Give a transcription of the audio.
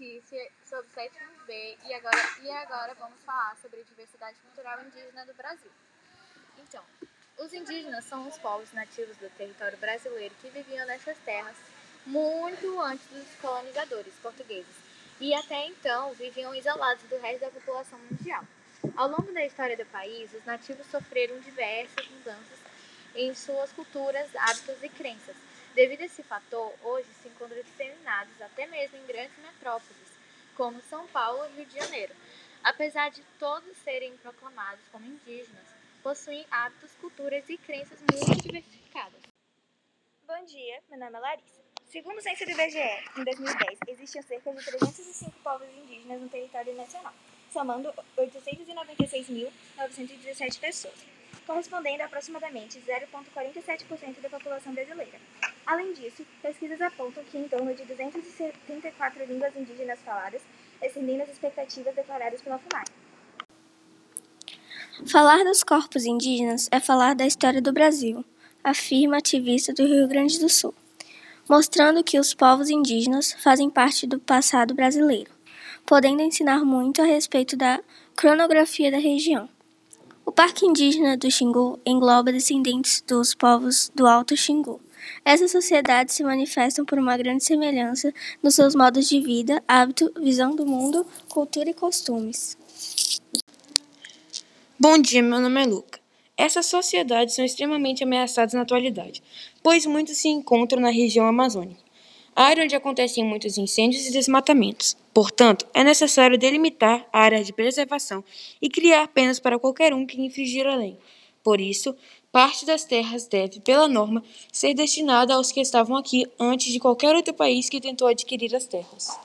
notícia sobre o sétimo B e agora, e agora vamos falar sobre a diversidade cultural indígena do Brasil. Então, os indígenas são os povos nativos do território brasileiro que viviam nessas terras muito antes dos colonizadores portugueses e até então viviam isolados do resto da população mundial. Ao longo da história do país, os nativos sofreram diversas mudanças em suas culturas, hábitos e crenças. Devido a esse fator, hoje se até mesmo em grandes metrópoles, como São Paulo e Rio de Janeiro. Apesar de todos serem proclamados como indígenas, possuem hábitos, culturas e crenças muito diversificadas. Bom dia, meu nome é Larissa. Segundo o censo do IBGE, em 2010, existiam cerca de 305 povos indígenas no território nacional, somando 896.917 pessoas, correspondendo a aproximadamente 0,47% da população brasileira. Além disso, pesquisas apontam que em torno de 274 línguas indígenas faladas, excedendo as expectativas declaradas pela FUNAI. Falar dos corpos indígenas é falar da história do Brasil, afirma ativista do Rio Grande do Sul, mostrando que os povos indígenas fazem parte do passado brasileiro, podendo ensinar muito a respeito da cronografia da região. O Parque Indígena do Xingu engloba descendentes dos povos do Alto Xingu. Essas sociedades se manifestam por uma grande semelhança nos seus modos de vida, hábito, visão do mundo, cultura e costumes. Bom dia, meu nome é Luca. Essas sociedades são extremamente ameaçadas na atualidade, pois muitos se encontram na região amazônica, área onde acontecem muitos incêndios e desmatamentos. Portanto, é necessário delimitar a área de preservação e criar penas para qualquer um que infringir a lei. Por isso, parte das terras deve, pela norma, ser destinada aos que estavam aqui antes de qualquer outro país que tentou adquirir as terras.